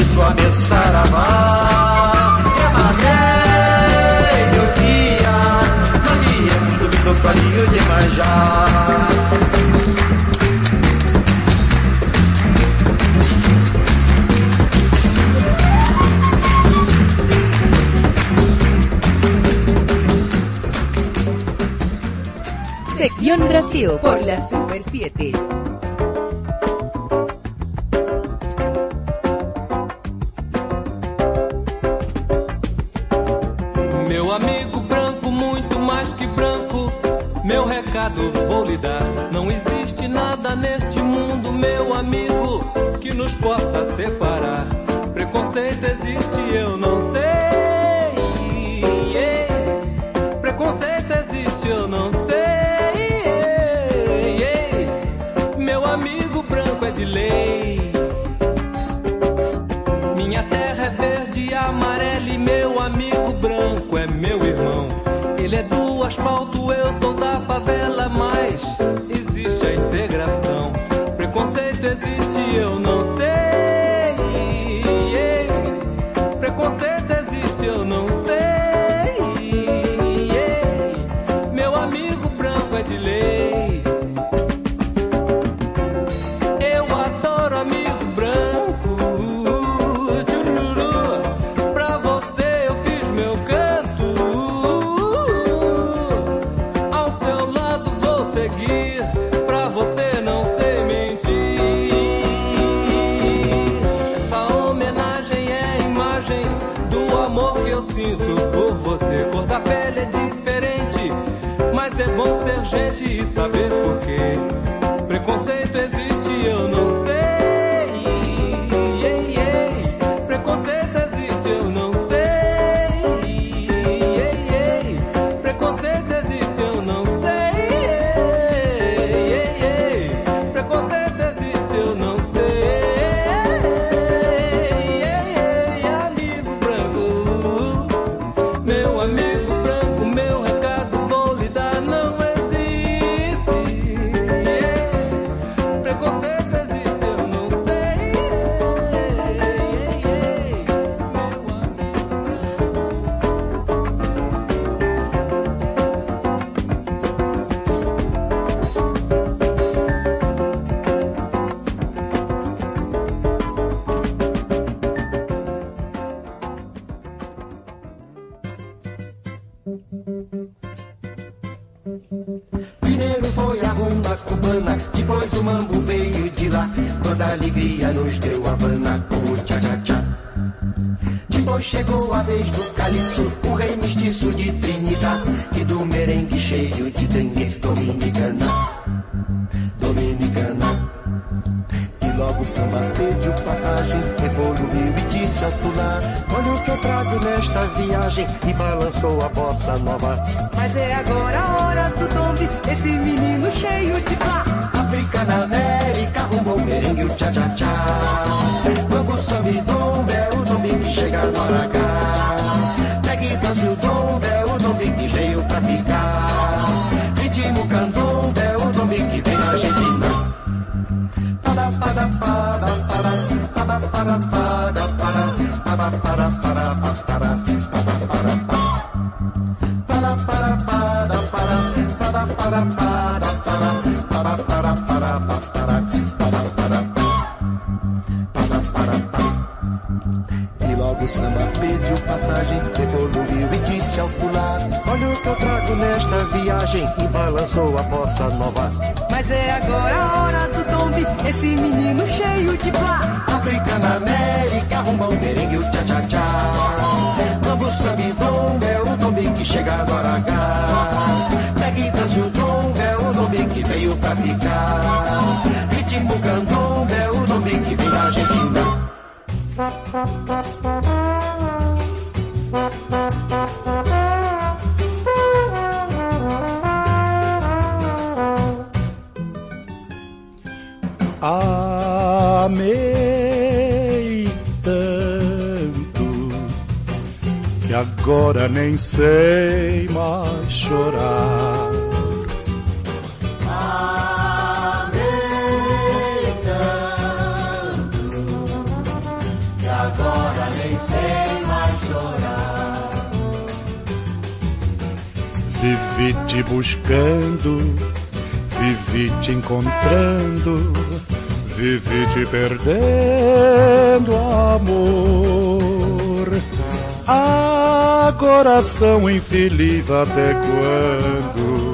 isso a me saravá. Emanei de manjar. Sección Brasil por la Super 7. eu trago nesta viagem e balançou a bossa nova. Mas é agora a hora do tombe, esse menino cheio de plá. África na América, rumba o merengue, o tchá-tchá-tchá. Mambo sambidomba é o tombe que chega agora cá. Pegue e o tombe, é o tombe que veio pra ficar. Ritmo candombe é o nome que vem da Argentina. agora nem sei mais chorar. Amei tanto que agora nem sei mais chorar. Vivi te buscando, vivi te encontrando, vivi te perdendo, amor. Ah, coração infeliz até quando?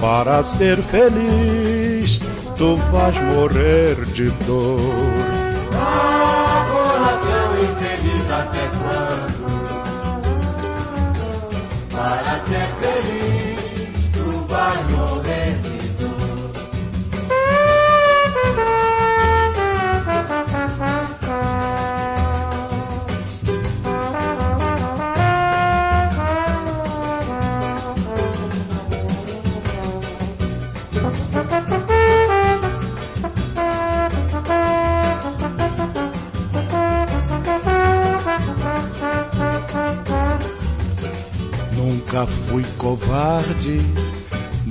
Para ser feliz, tu vais morrer de dor.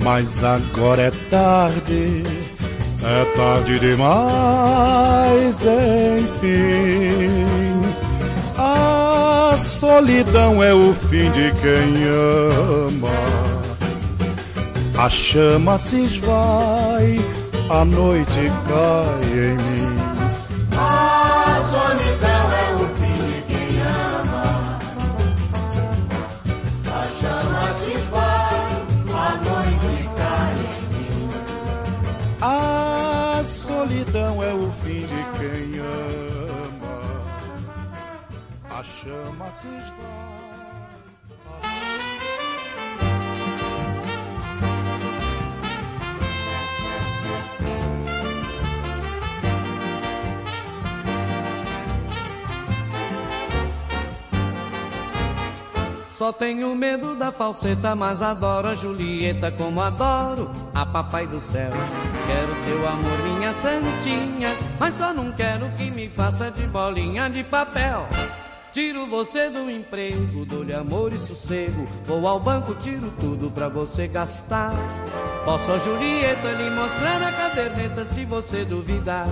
Mas agora é tarde. É tarde demais, enfim. A solidão é o fim de quem ama. A chama se esvai, a noite cai em mim. Só tenho medo da falseta, mas adoro a Julieta como adoro a papai do céu. Quero seu amor, minha santinha, mas só não quero que me faça de bolinha de papel. Tiro você do emprego, dou-lhe amor e sossego. Vou ao banco, tiro tudo pra você gastar. Posso a Julieta lhe mostrar a caderneta se você duvidar.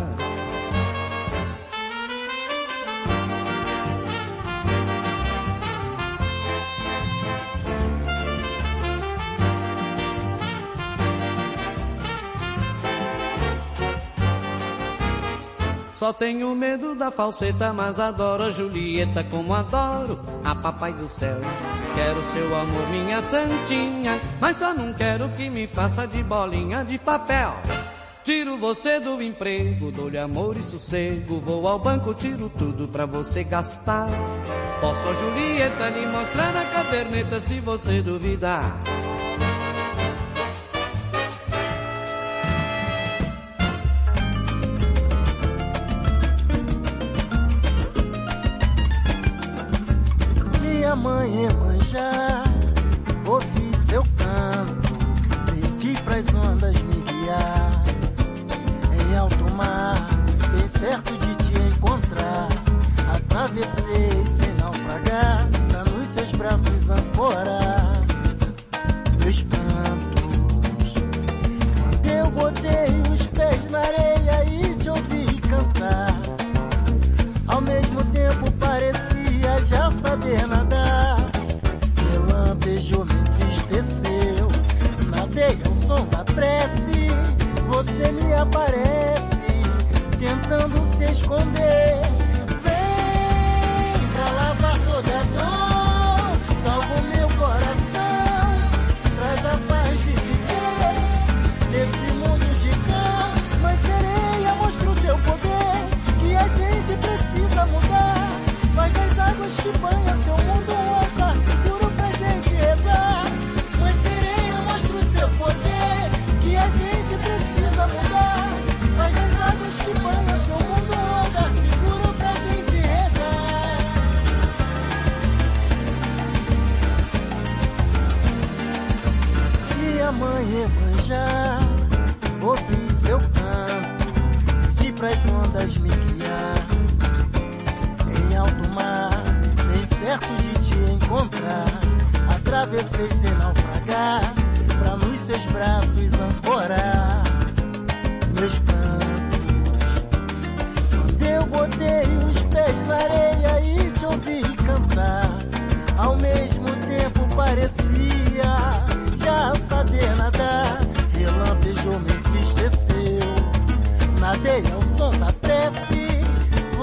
Só tenho medo da falseta, mas adoro a Julieta como adoro a papai do céu. Quero seu amor, minha santinha, mas só não quero que me faça de bolinha de papel. Tiro você do emprego, dou-lhe amor e sossego. Vou ao banco, tiro tudo pra você gastar. Posso a Julieta lhe mostrar a caderneta se você duvidar. Mãe é manjar, ouvi seu canto, pedi pras ondas me guiar. Em alto mar, bem certo de te encontrar. Atravessei sem naufragar, pra nos seus braços ancorar. Aparece, tentando se esconder.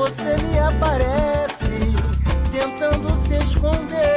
Você me aparece, tentando se esconder.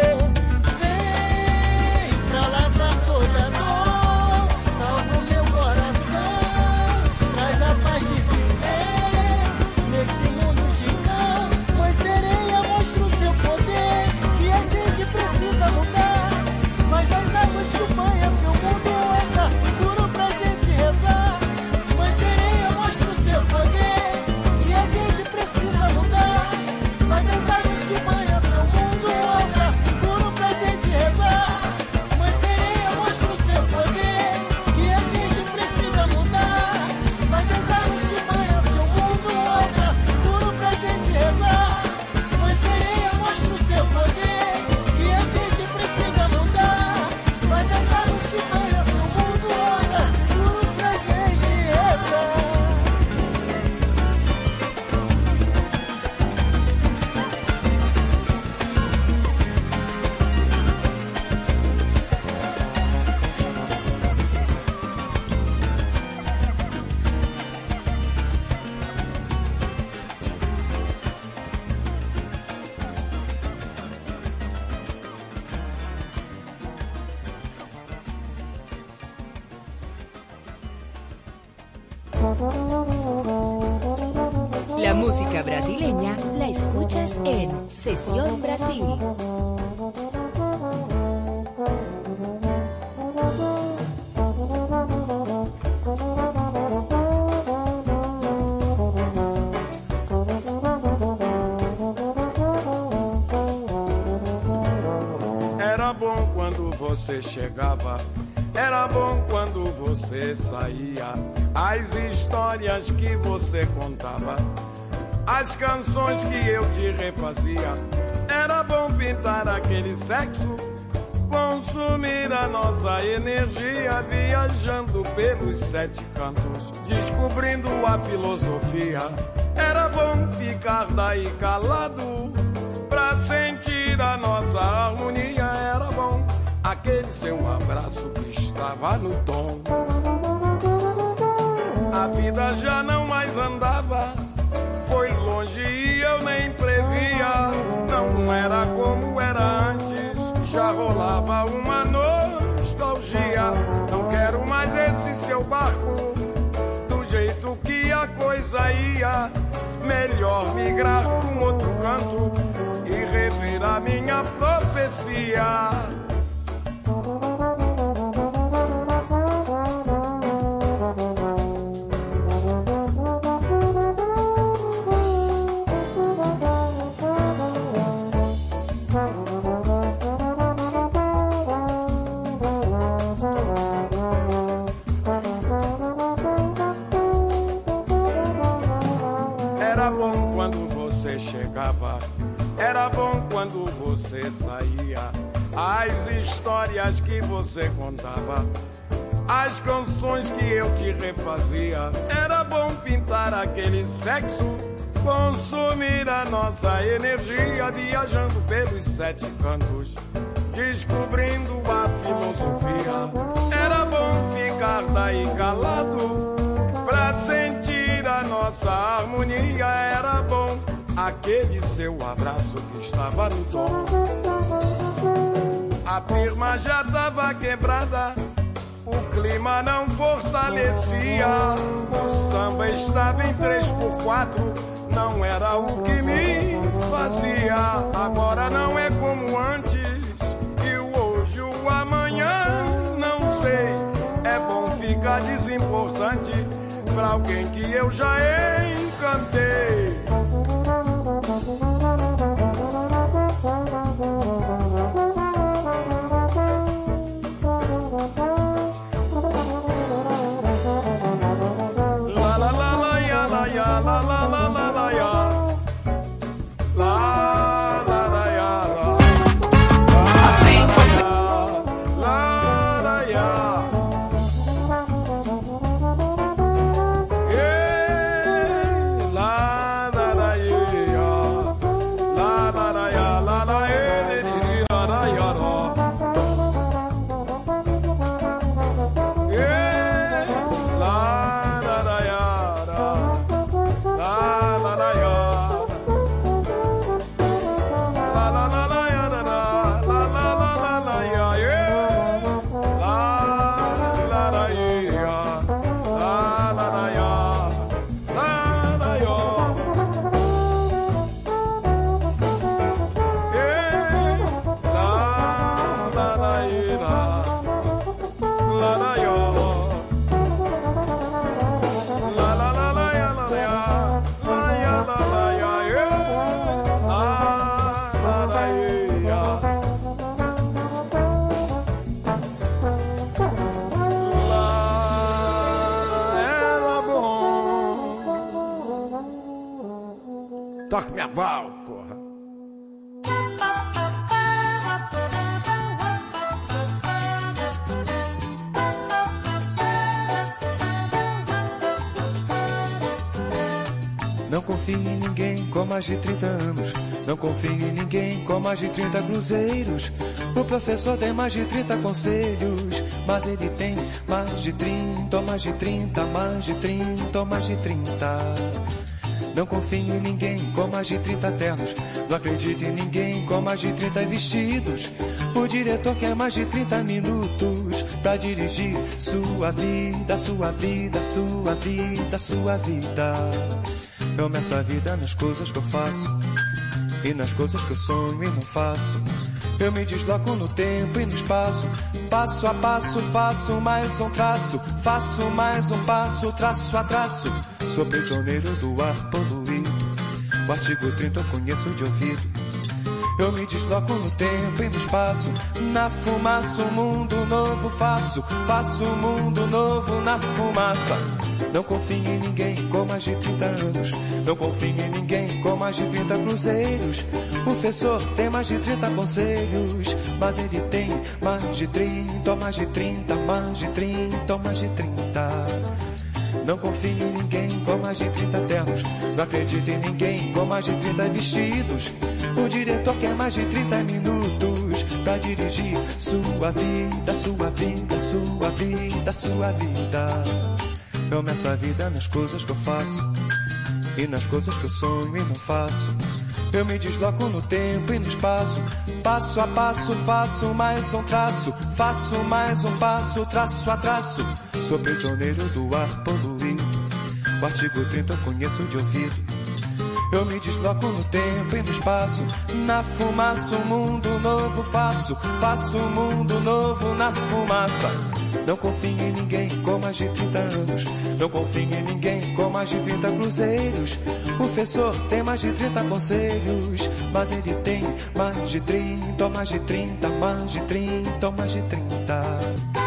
Você chegava, era bom quando você saía. As histórias que você contava, as canções que eu te refazia. Era bom pintar aquele sexo, consumir a nossa energia, viajando pelos sete cantos, descobrindo a filosofia. Era bom ficar daí calado pra sentir a nossa harmonia. Era bom aquele seu abraço que estava no tom. A vida já não mais andava, foi longe e eu nem previa. Não era como era antes, já rolava uma nostalgia. Não quero mais esse seu barco, do jeito que a coisa ia. Melhor migrar pra um outro canto e rever a minha profecia. Saía. As histórias que você contava, as canções que eu te refazia. Era bom pintar aquele sexo, consumir a nossa energia, viajando pelos sete cantos, descobrindo a filosofia. Era bom ficar daí calado pra sentir a nossa harmonia. Era bom aquele seu abraço que estava no tom. A firma já tava quebrada, o clima não fortalecia. O samba estava em 3 por 4 não era o que me fazia. Agora não é como antes, e o hoje, o amanhã, não sei. É bom ficar desimportante pra alguém que eu já encantei. Mais de 30 anos. Não confie em ninguém com mais de 30 cruzeiros. O professor tem mais de 30 conselhos. Mas ele tem mais de 30, mais de 30, mais de 30, mais de 30. Não confie em ninguém com mais de 30 ternos. Não acredite em ninguém com mais de 30 vestidos. O diretor quer mais de 30 minutos pra dirigir sua vida, sua vida, sua vida, sua vida. Eu meço a vida nas coisas que eu faço e nas coisas que eu sonho e não faço. Eu me desloco no tempo e no espaço, passo a passo faço mais um traço, faço mais um passo, traço a traço. Sou prisioneiro do ar poluído, o artigo 30 eu conheço de ouvido. Eu me desloco no tempo e no espaço, na fumaça um mundo novo faço, faço um mundo novo na fumaça. Não confie em ninguém com mais de 30 anos. Não confie em ninguém com mais de 30 cruzeiros. O professor tem mais de 30 conselhos. Mas ele tem mais de 30, mais de 30, mais de 30, mais de 30. Não confie em ninguém com mais de 30 ternos. Não acredite em ninguém com mais de 30 vestidos. O diretor quer mais de 30 minutos pra dirigir sua vida, sua vida, sua vida, sua vida. Eu meço a vida nas coisas que eu faço e nas coisas que eu sonho e não faço. Eu me desloco no tempo e no espaço, passo a passo faço mais um traço, faço mais um passo, traço a traço. Sou prisioneiro do ar poluído, o artigo 30 eu conheço de ouvido. Eu me desloco no tempo e no espaço, na fumaça um mundo novo faço, faço um mundo novo na fumaça. Não confie em ninguém com mais de 30 anos. Não confie em ninguém com mais de 30 cruzeiros. O professor tem mais de 30 conselhos. Mas ele tem mais de 30, mais de 30, mais de 30, mais de 30.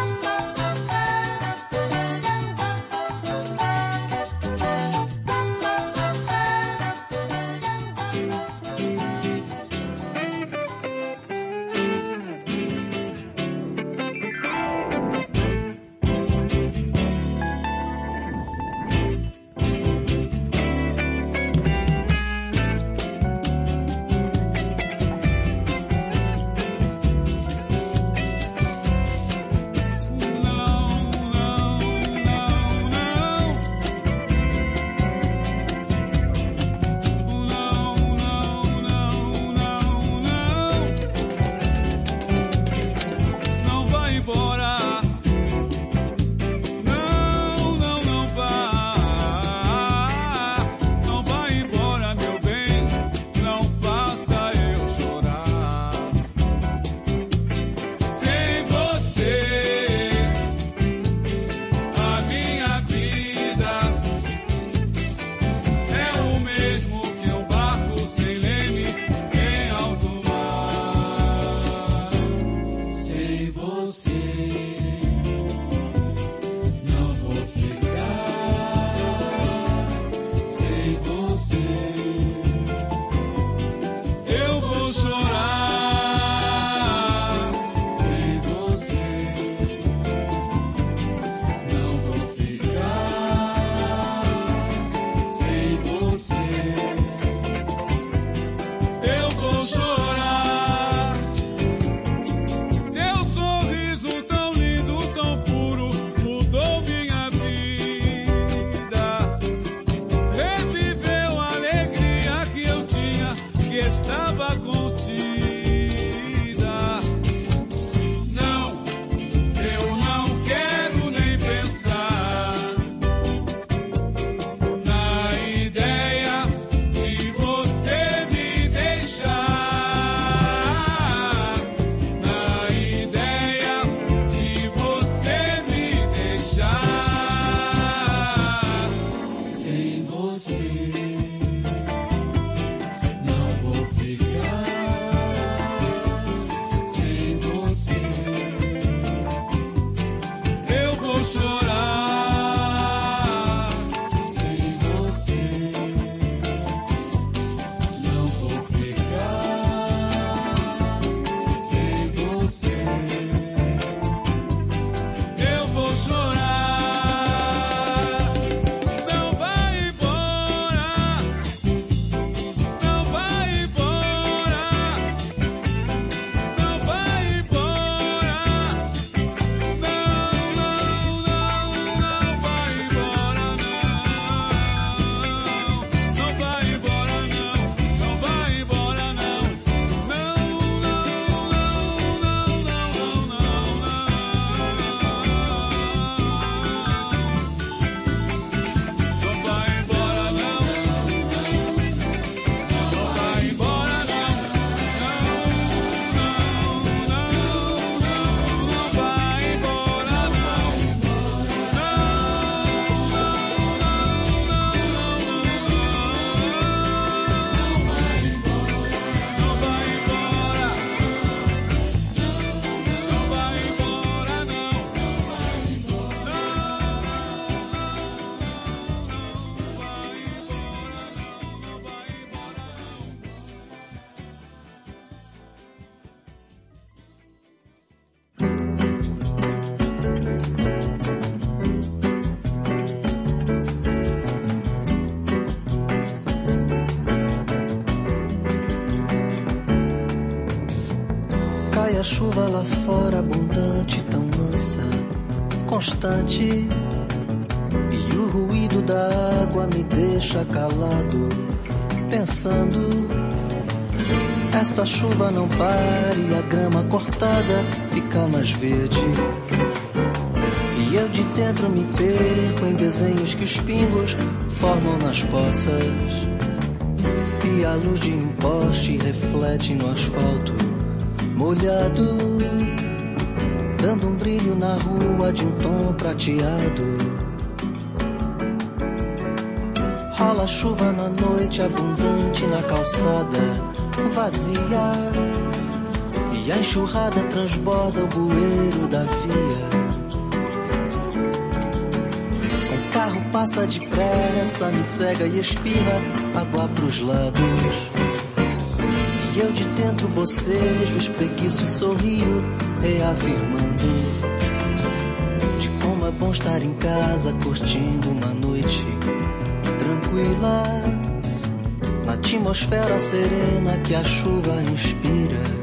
Cai a chuva lá fora, abundante, tão mansa, constante. E o ruído da água me deixa calado, pensando. Esta chuva não pare, a grama cortada fica mais verde. E eu de dentro me perco em desenhos que os pingos formam nas poças. E a luz de um poste reflete no asfalto molhado, dando um brilho na rua de um tom prateado. Rola chuva na noite abundante na calçada vazia. E a enxurrada transborda o bueiro da via. Um carro passa depressa, me cega e espirra água pros lados. Eu de dentro bocejo, espreguiço e sorrio, reafirmando de como é bom estar em casa, curtindo uma noite tranquila. Na atmosfera serena que a chuva inspira.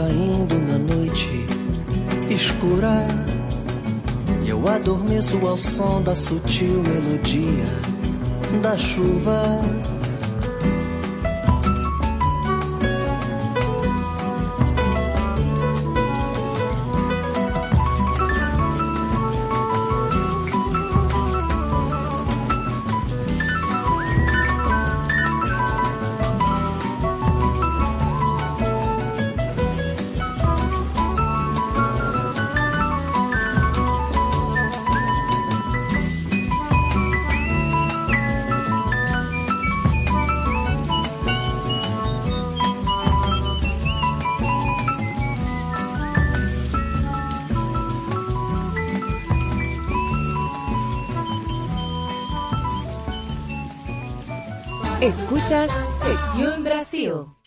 Caindo na noite escura. E eu adormeço ao som da sutil melodia da chuva. Escuchas Sección Brasil.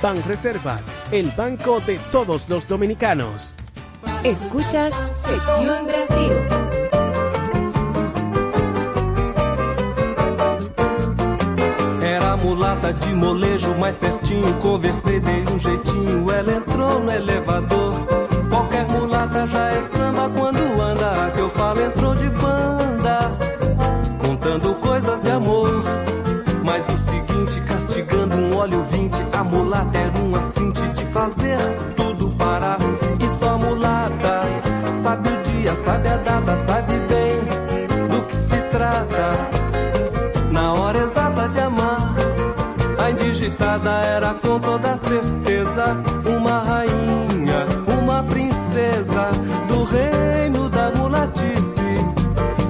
Pan Reservas, el banco de todos los dominicanos. Escuchas Sección Brasil. Era mulata de molejo mais certinho, conversei dei um jeitinho, ela entrou no elevador. Qualquer mulata já é certeza uma rainha, uma princesa do reino da mulatice.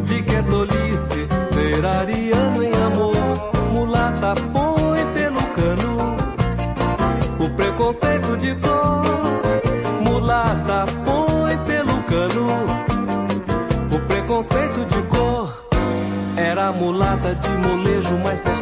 Vi que é tolice ser ariano em amor, mulata põe pelo cano o preconceito de cor. Mulata põe pelo cano o preconceito de cor. Era mulata de molejo mais certinho.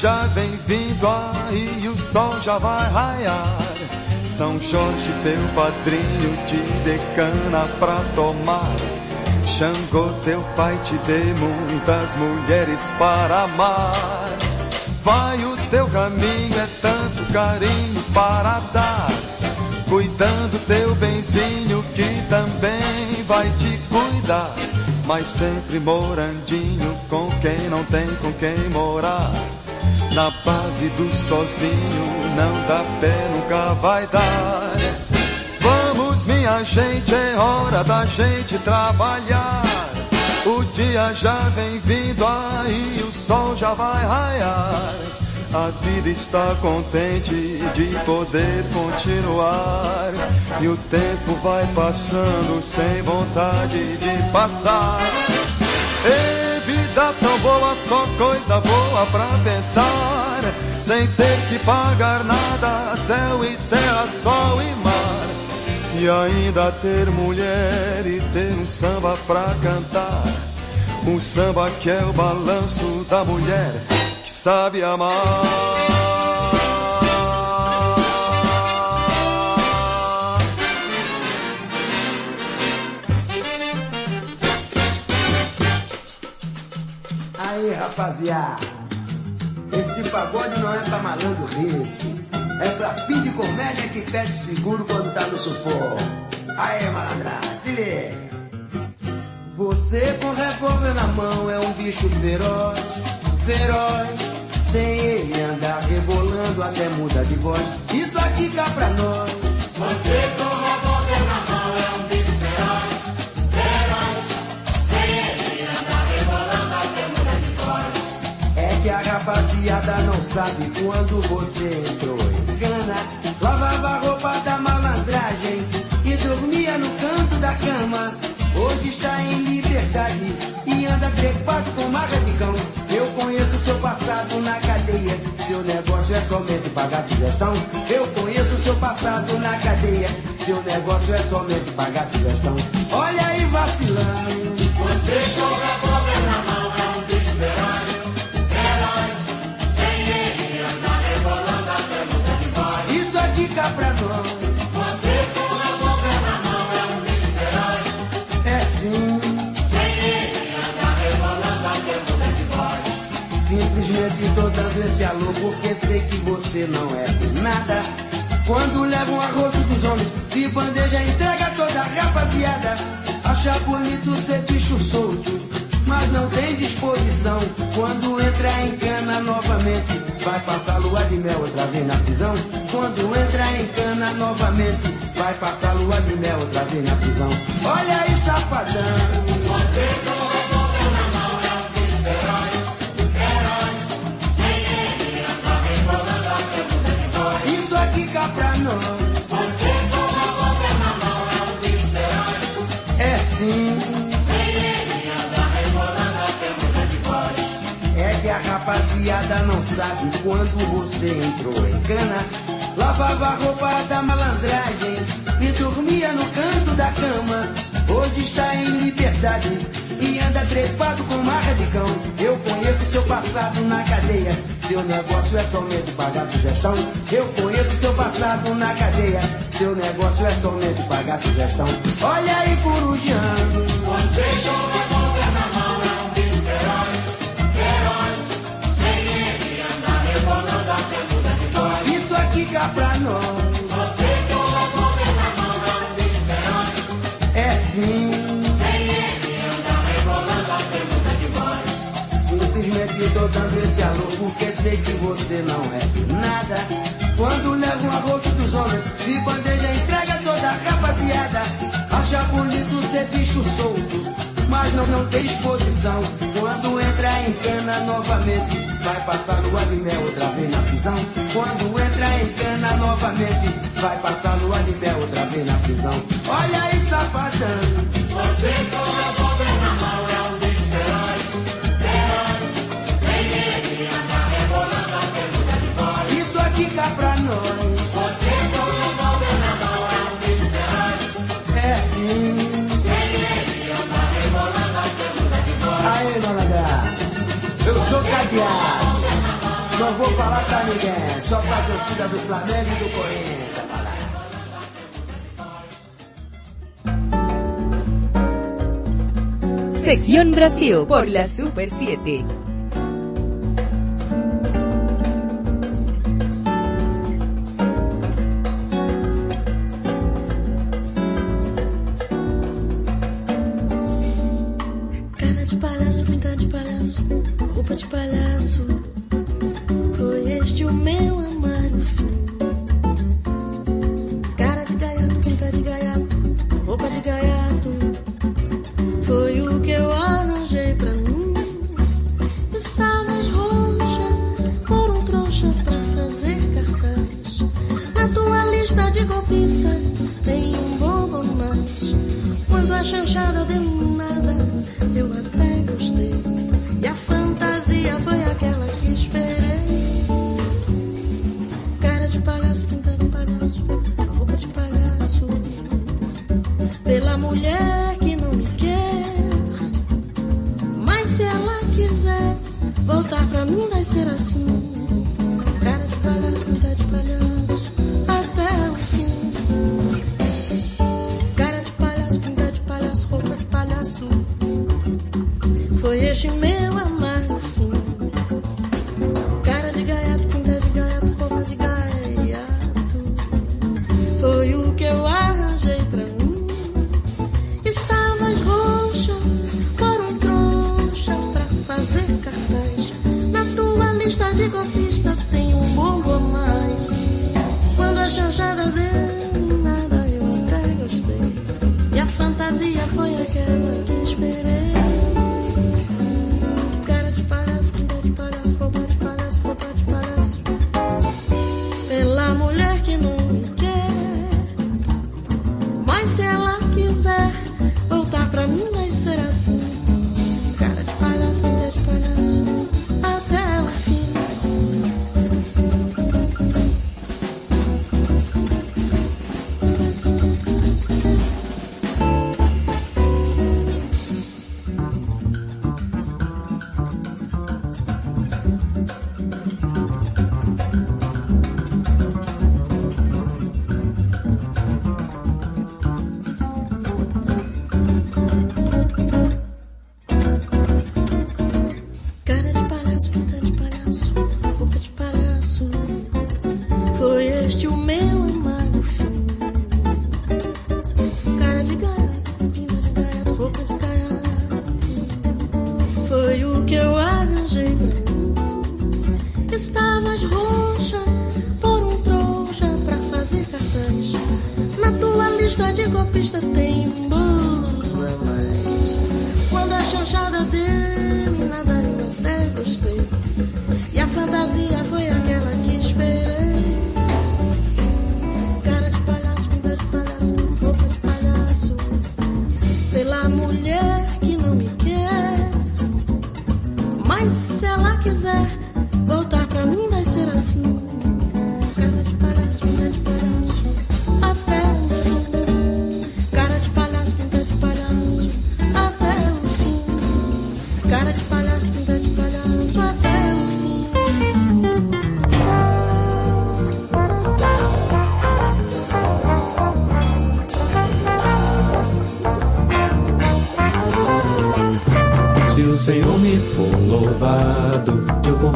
Já vem vindo aí o sol já vai raiar. São Jorge, teu padrinho, te decana pra tomar. Xangô, teu pai, te dê muitas mulheres para amar. Vai o teu caminho, é tanto carinho para dar. Cuidando teu benzinho que também vai te cuidar. Mas sempre morandinho com quem não tem com quem morar. Na base do sozinho não dá pé, nunca vai dar. Vamos, minha gente, é hora da gente trabalhar. O dia já vem vindo aí, o sol já vai raiar. A vida está contente de poder continuar. E o tempo vai passando sem vontade de passar. Ei, tão boa, só coisa boa pra pensar. Sem ter que pagar nada, céu e terra, sol e mar. E ainda ter mulher e ter um samba pra cantar. Um samba que é o balanço da mulher que sabe amar. Rapaziada, esse pagode não é pra malandro rico, é pra fim de comédia que pede seguro quando tá no sufoco. Aí, malandra, se liga. Você com revólver na mão é um bicho feroz, feroz. Sem ele andar rebolando até muda de voz. Isso aqui cá pra nós. Você com revólver rapaziada não sabe quando você entrou em cana. Lavava a roupa da malandragem e dormia no canto da cama. Hoje está em liberdade e anda trepado com marca de cão. Eu conheço seu passado na cadeia. Seu negócio é somente pagar sugestão. Eu conheço seu passado na cadeia. Seu negócio é somente pagar sugestão. Olha aí vacilando. Você joga pobre pra nós. Você com a boca na mão é um desesperado. É sim. Sem ele andar rebolando a muda de voz. Simplesmente tô dando esse alô porque sei que você não é de nada. Quando leva um arroz dos homens de bandeja entrega toda a rapaziada. Acha bonito ser bicho solto mas não tem disposição. Quando entra em cana novamente, vai passar lua de mel outra vez na prisão. Quando entra em cana novamente, vai passar lua de mel outra vez na prisão. Olha aí, safadão. Você com sabe quando você entrou em cana. Lavava a roupa da malandragem e dormia no canto da cama. Hoje está em liberdade e anda trepado com marra de cão. Eu conheço seu passado na cadeia. Seu negócio é somente pagar sugestão. Eu conheço seu passado na cadeia. Seu negócio é somente pagar sugestão. Olha aí, corujando. Você pra nós. Você com a boca na mão um bicho É sim. Sem ele anda rebolando a pergunta de voz. Simplesmente tô dando esse alô porque sei que você não é nada. Quando leva um arroz dos homens, de bandeja entrega toda a rapaziada. Acha bonito ser bicho solto mas não, não tem exposição. Quando entra em cana novamente, vai passar lua de mel outra vez na prisão. Quando entra em cana novamente, vai passar lua de mel outra vez na prisão. Olha aí, safadão. Você com a boca na mão é um herói, herói. Sem anda rebolando a pergunta de voz. Isso aqui cá pra nós. Você Não vou falar pra ninguém, só pra torcida do Flamengo e do Corinthians. Sección Brasil por la Super 7.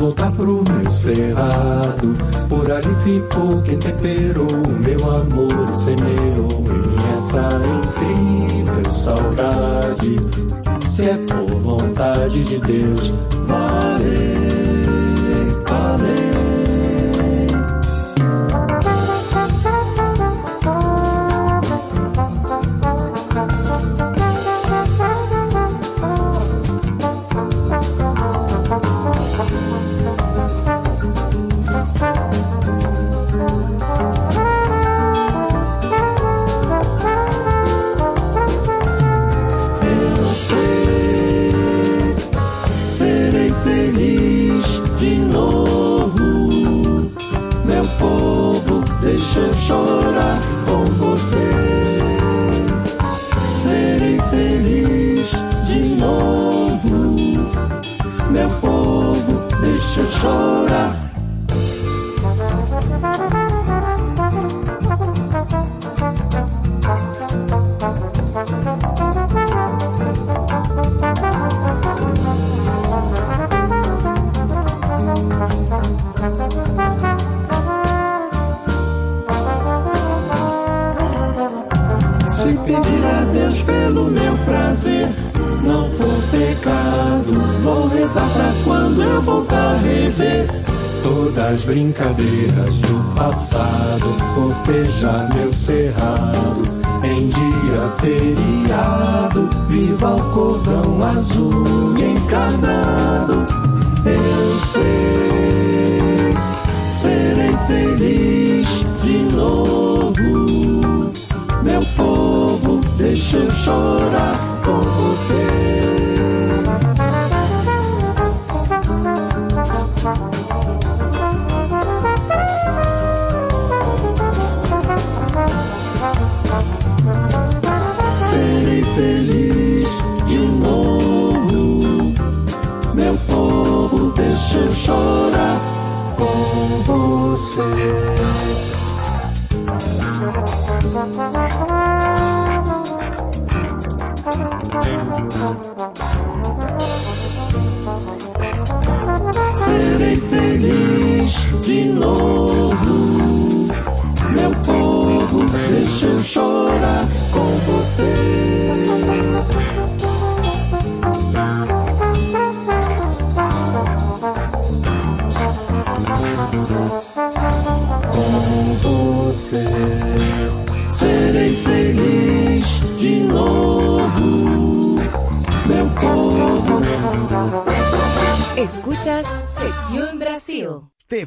Voltar pro meu cerrado. Por ali ficou quem temperou o meu amor e semeou em mim essa incrível saudade. Se é por vontade de Deus, vale,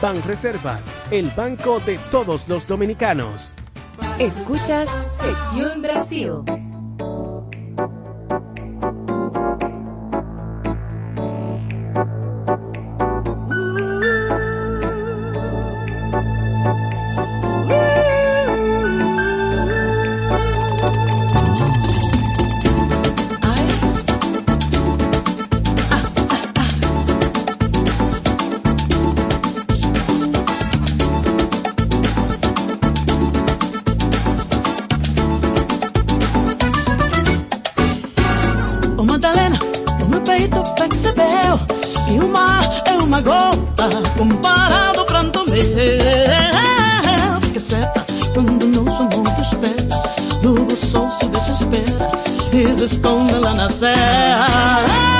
Banreservas, el banco de todos los dominicanos. Escuchas Sesión Brasil. grito percebeu que o mar é uma gota comparado ao pranto meu. Fica certa quando nosso amor desperta, logo o sol se desespera e se esconde lá na serra.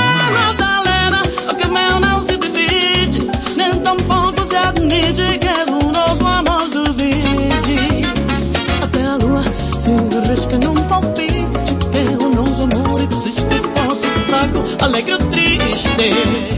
alegre o triste.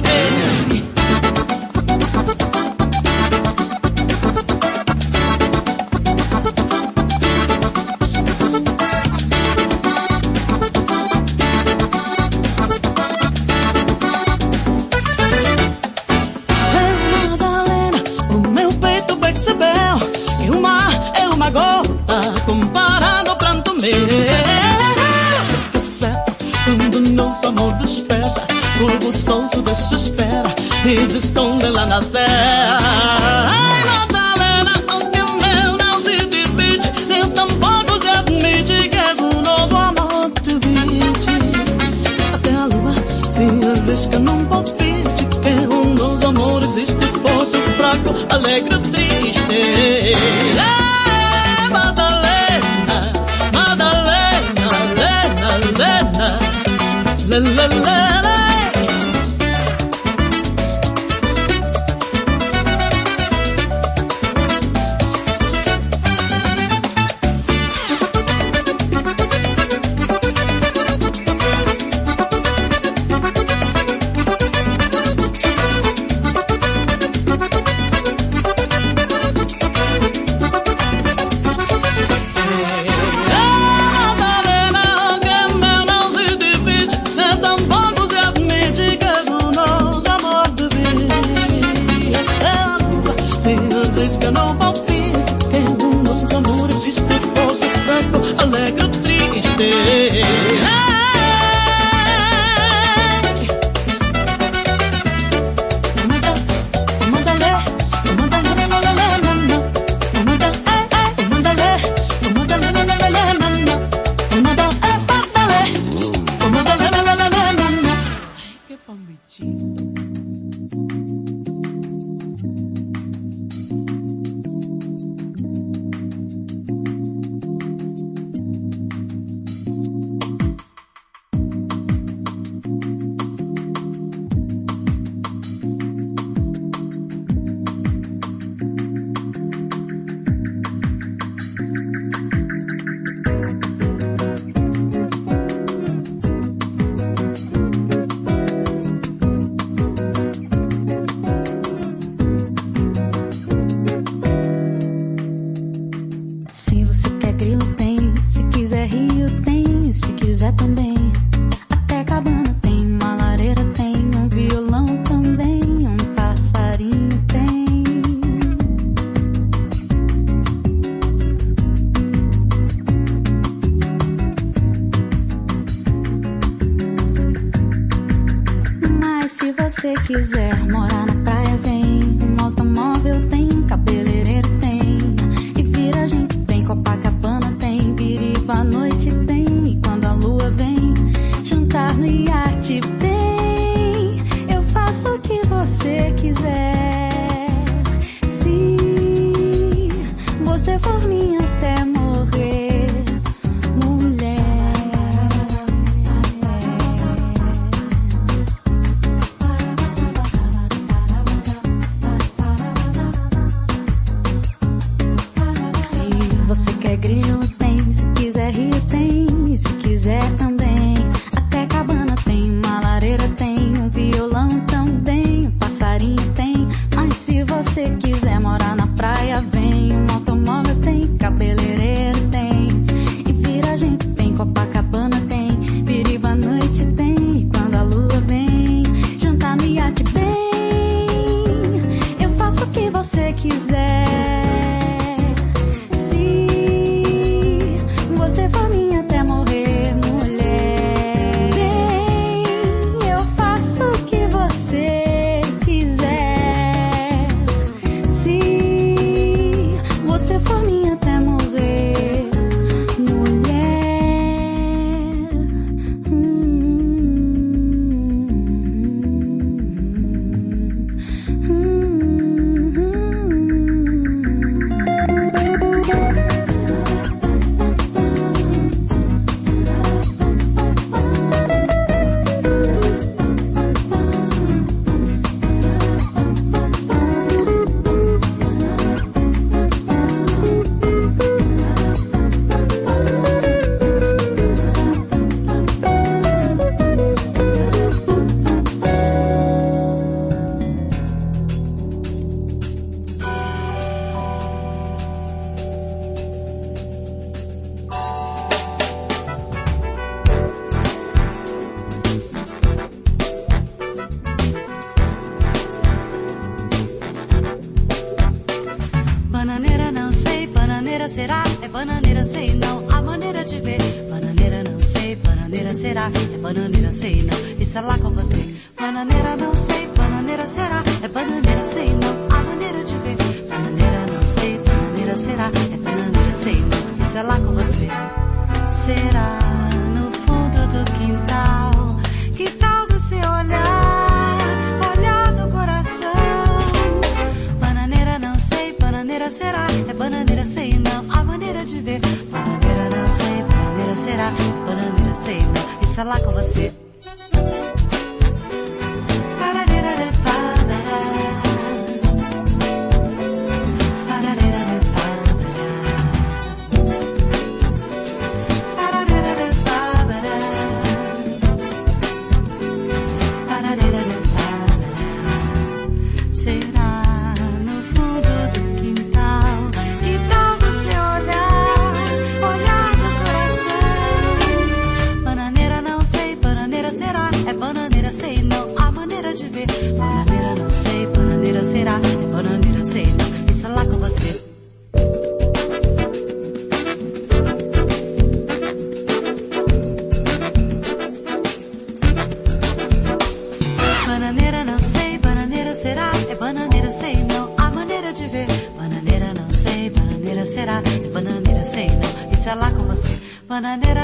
Isso é lá com você. Será no fundo do quintal? Que tal você olhar, olhar no coração? Bananeira não sei, bananeira será? É bananeira sei não, a maneira de ver. Bananeira não sei, bananeira será? Bananeira sei não, isso é lá com você. I de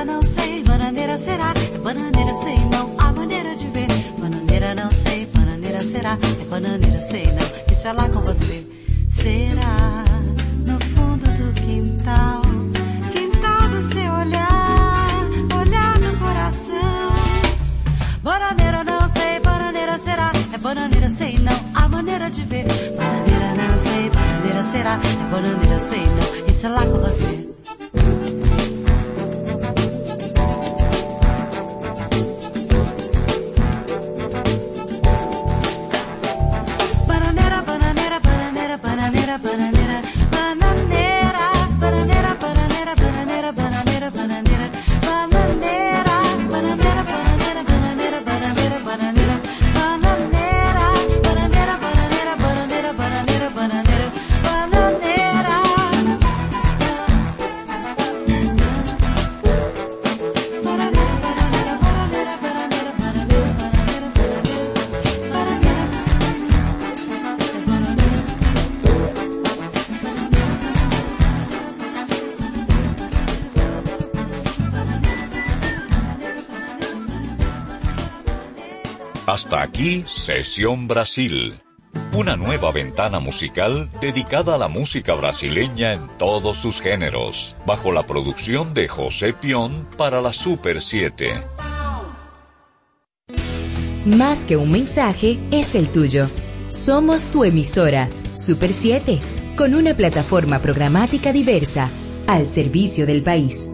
aquí Sesión Brasil. Una nueva ventana musical dedicada a la música brasileña en todos sus géneros, bajo la producción de José Pion para la Super 7. Más que un mensaje, es el tuyo. Somos tu emisora, Super 7, con una plataforma programática diversa, al servicio del país.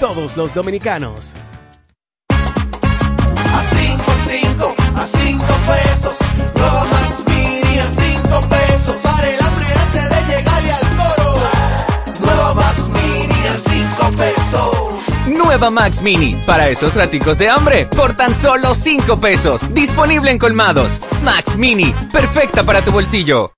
todos los dominicanos. A 5, 5, a 5 pesos. Nueva Max Mini a 5 pesos. Para el hambre antes de llegarle al coro. Nueva Max Mini a 5 pesos. Nueva Max Mini, para esos raticos de hambre, por tan solo 5 pesos. Disponible en colmados. Max Mini, perfecta para tu bolsillo.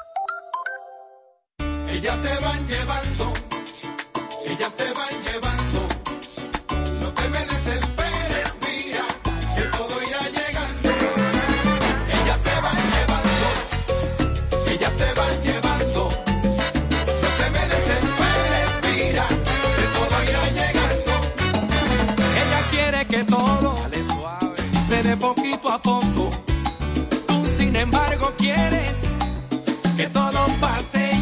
que todo pase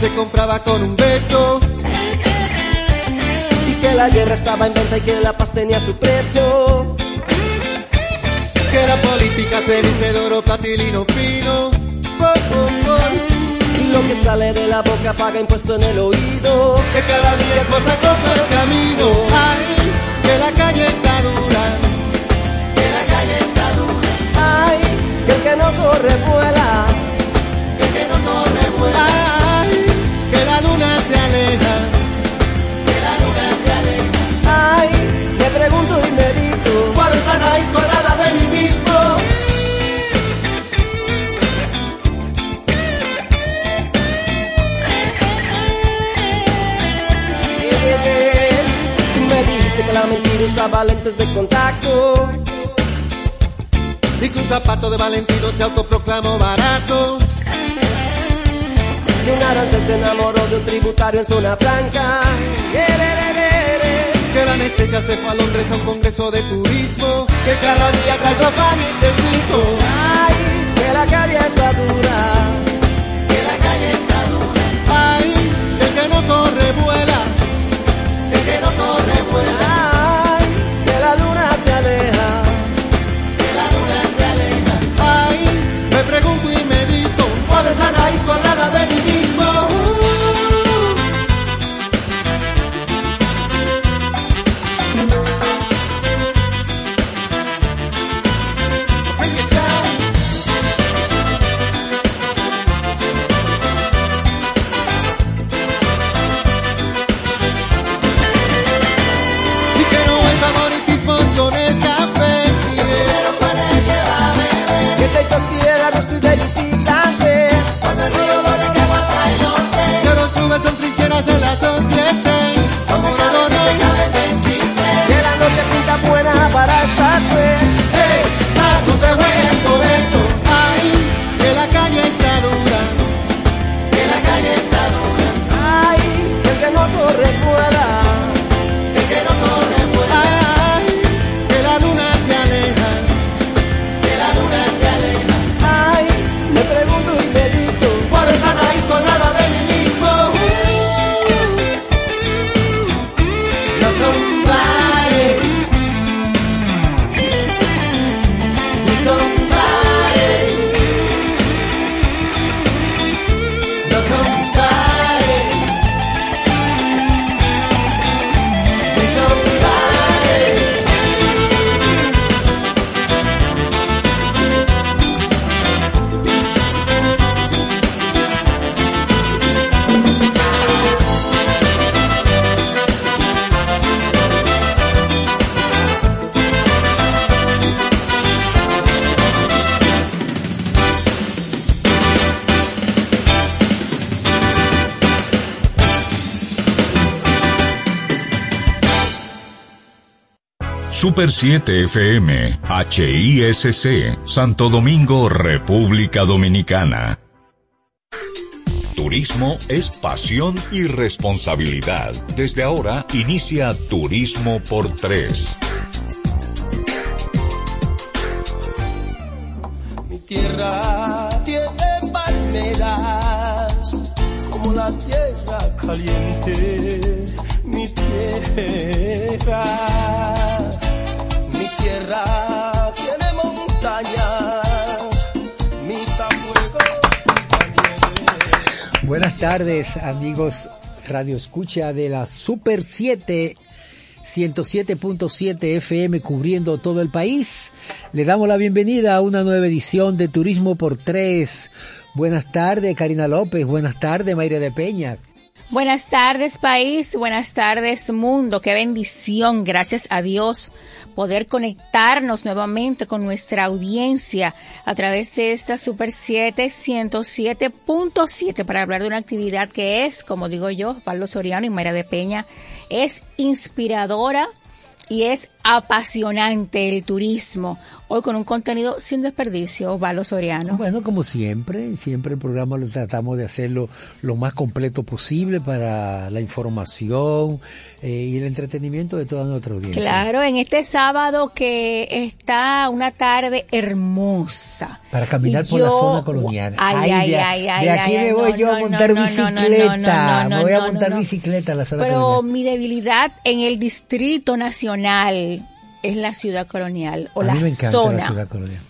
se compraba con un beso. Y que la guerra estaba en venta y que la paz tenía su precio. Que la política se dice de oro, platilino fino. Y lo que sale de la boca paga impuesto en el oído. Que cada día es más acoso el camino. Ay, que la calle está dura. Que la calle está dura. Ay, que el que no corre vuela. Que el que no corre vuela luna se aleja. Que la luna se aleja. Ay, me pregunto y medito. ¿Cuál es la raíz dorada de mi mismo? Tú me dijiste que la mentira usaba lentes de contacto. Y que un zapato de Valentino se autoproclamó barato. De un arancel se enamoró de un tributario en zona franca. Eh, que la anestesia se fue a Londres a un congreso de turismo. Que cada día trae su afán y testigo. Ay, que la calle está dura. Que la calle está dura. Ay, el que no corre vuela. El que no corre vuela. raíz cuadrada de mi. Super 7 FM, HISC, Santo Domingo, República Dominicana. Turismo es pasión y responsabilidad. Desde ahora inicia Turismo por Tres. Buenas tardes, amigos Radio Escucha de la Super 7 107.7 FM cubriendo todo el país. Le damos la bienvenida a una nueva edición de Turismo por Tres. Buenas tardes, Karina López. Buenas tardes, Mayra de Peña. Buenas tardes país, buenas tardes mundo, qué bendición, gracias a Dios poder conectarnos nuevamente con nuestra audiencia a través de esta Super 7 107.7 para hablar de una actividad que es, como digo yo, Pablo Soriano y Mayra de Peña, es inspiradora y es apasionante el turismo. Hoy con un contenido sin desperdicio, Valo Soriano. Bueno, como siempre, siempre el programa lo tratamos de hacerlo lo más completo posible para la información eh, y el entretenimiento de toda nuestra audiencia. Claro, en este sábado que está una tarde hermosa. Para caminar por la zona colonial. Ay, ay, de, ay, ay, de aquí ay, me ay, voy no, yo a montar no, bicicleta. no, no, no, me voy a montar no. bicicleta a la zona Pero colonial. mi debilidad en el Distrito Nacional es la ciudad colonial o a la mí me encanta zona. la ciudad colonial.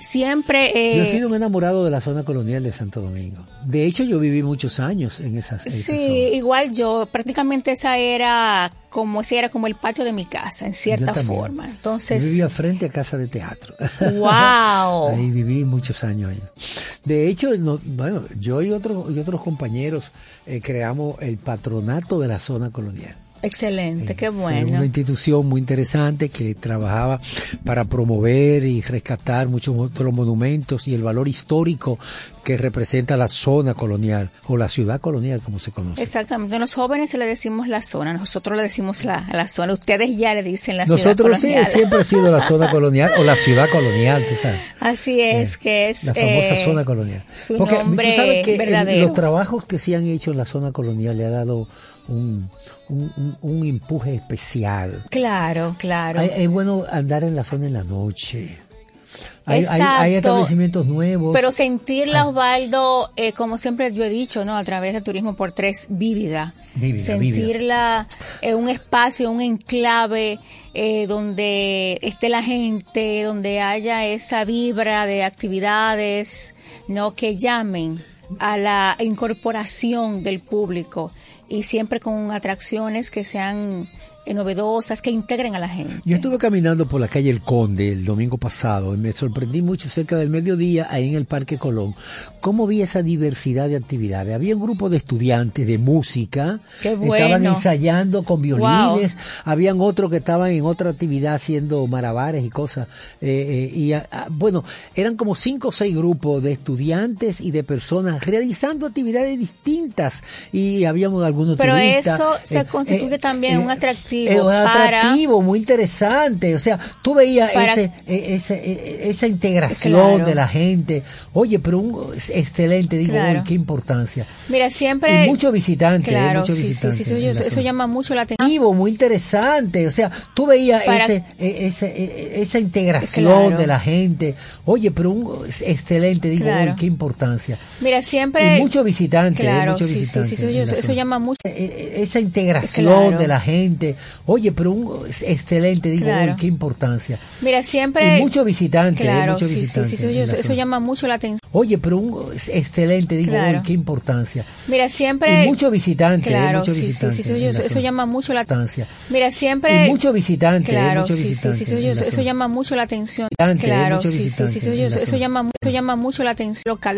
Siempre eh, Yo he sido un enamorado de la zona colonial de Santo Domingo. De hecho, yo viví muchos años en esas. esa Sí, igual yo, prácticamente esa era como ese era como el patio de mi casa, en cierta Yo forma. Yo Entonces, vivía frente a casa de teatro. Wow. Ahí viví muchos años ahí. De hecho, no- bueno, yo y otros y otros compañeros eh, creamos el patronato de la zona colonial. Excelente, qué bueno. Una institución muy interesante que trabajaba para promover y rescatar muchos de los monumentos y el valor histórico que representa la zona colonial o la ciudad colonial, como se conoce. Exactamente, los jóvenes le decimos la zona, nosotros le decimos la, la zona, ustedes ya le dicen la ciudad Nosotros sí, colonial. siempre ha sido la zona colonial o la ciudad colonial, tú sabes. Así es, que es La famosa eh, zona colonial. su Porque nombre tú sabes que verdadero. los trabajos que se han hecho en la zona colonial le ha dado un, un, un- empuje especial. Claro, claro. Es bueno andar en la zona en la noche. Hay, hay- establecimientos nuevos. Pero sentirla, Osvaldo, eh, como siempre yo he dicho, ¿no? A través de Turismo por Tres, vívida. Vívida, sentirla en un espacio, un enclave eh, donde esté la gente, donde haya esa vibra de actividades, ¿no? Que llamen a la incorporación del público y siempre con atracciones que sean novedosas que integren a la gente. Yo estuve caminando por la calle El Conde el domingo pasado y me sorprendí mucho cerca del mediodía ahí en el Parque Colón. ¿Cómo vi esa diversidad de actividades? Había un grupo de estudiantes de música, Qué estaban ensayando con violines, habían otros que estaban en otra actividad haciendo malabares y cosas. Eh, eh, y ah, ah, bueno, eran como cinco o seis grupos de estudiantes y de personas realizando actividades distintas y habíamos algunos Pero eso se Eh, constituye eh, también eh, un atractivo es un para atractivo muy interesante. O sea, tú veías Para- ese, ese, eh, esa integración Claro. de la gente. Oye, pero un es excelente, digo, Claro. oye, qué importancia. Mira, siempre. Y muchos visitantes, eh, Claro, sí, sí, sí, en eso, llama mucho la atención. Muy interesante. O sea, tú veías Para- ese, ese, eh, esa integración Claro. de la gente. Oye, pero un es excelente, digo, oye, qué importancia. Mira, siempre. Y muchos visitantes, eh, Claro, muchos sí, sí, visitantes sí, eso, llama mucho. Esa integración de la gente. Oye, pero un es excelente, digo, Claro. oye, qué importancia. Mira, siempre. Y muchos visitantes, eh, Claro, muchos sí, sí, visitantes sí, eso, en la eso zona. llama mucho la atención. Oye, pero un es excelente, digo, Claro. oye, qué importancia. Mira, siempre. Y muchos visitantes, eh, Claro, muchos sí, sí, sí, eso, eso, eso llama mucho la Importancia. Mira, siempre. Y muchos visitantes, eh, Claro, muchos sí, sí, sí, visitantes eso, eso llama mucho la atención. Eh, Claro, sí, sí, sí, eso, eso llama, eso llama mucho la atención local.